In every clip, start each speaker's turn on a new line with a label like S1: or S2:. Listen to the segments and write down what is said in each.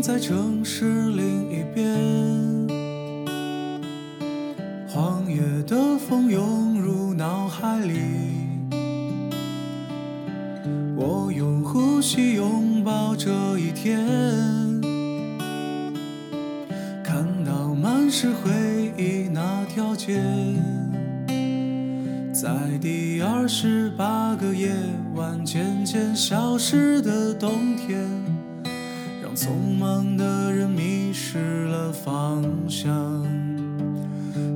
S1: 在城市另一边，荒野的风涌入脑海里，我用呼吸拥抱这一天，看到满是回忆那条街，在第二十八个夜晚渐渐消失的冬天。匆忙的人迷失了方向，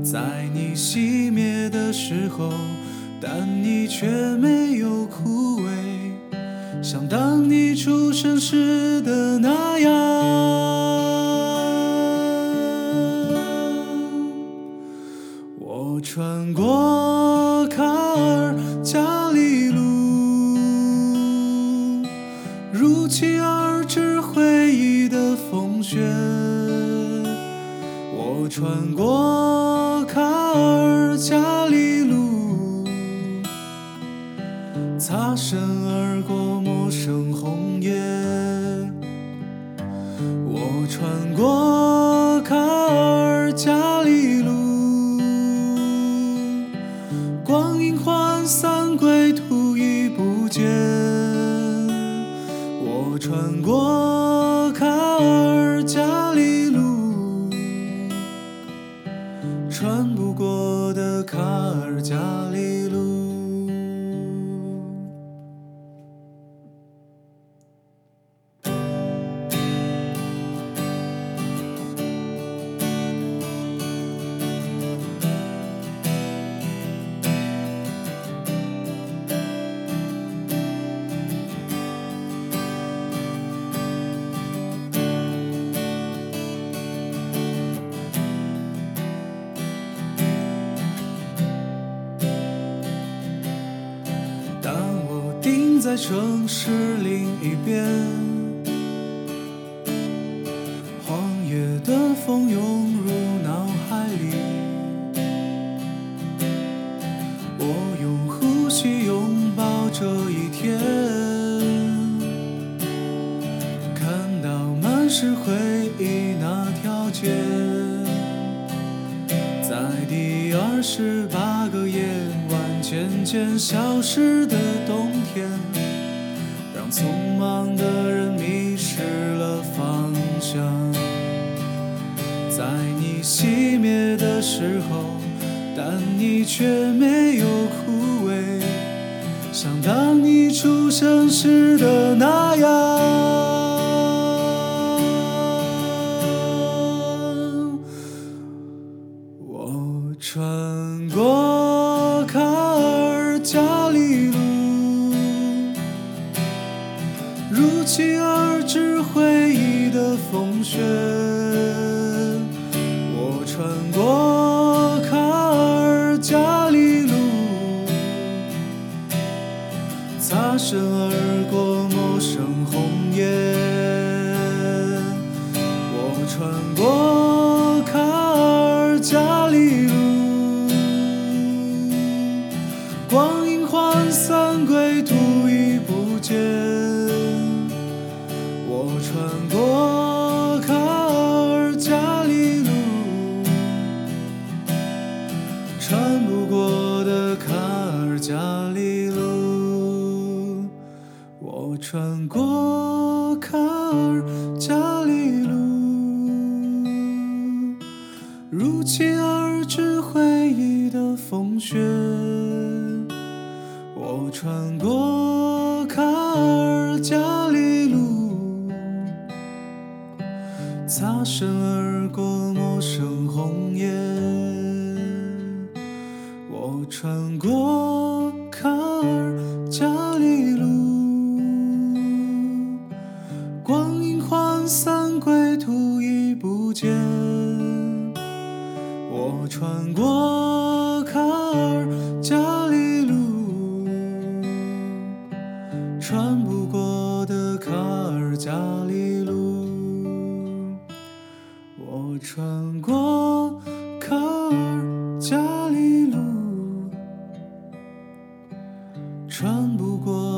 S1: 在你熄灭的时候，但你却没有枯萎，像当你出生时的那样。我穿过风雪。我穿过卡尔加里路，擦身而过陌生红叶。我穿过卡尔加里路，光阴涣散，归途已不见。我穿过尔在城市另一边，荒野的风涌入脑海里，我用呼吸拥抱这一天，看到满是回忆那条街。在第二十八个夜晚渐渐消失的冬天，匆忙的人迷失了方向。在你熄灭的时候，但你却没有枯萎，像当你出生时的那样。如期而至回忆的风雪。我穿过卡尔加里路，擦身而过陌生红叶。我穿过卡尔加里路，光阴涣散，归途已不见。穿过卡尔加里路，穿不过的卡尔加里路。我穿过卡尔加里路，如期而至回忆的风雪。我穿过卡尔加里擦身而过陌生红叶。我穿过卡尔加里路，光阴涣散，归途已不见。我穿过卡尔加里路，穿不过的卡尔加里穿过卡尔加里路，穿不过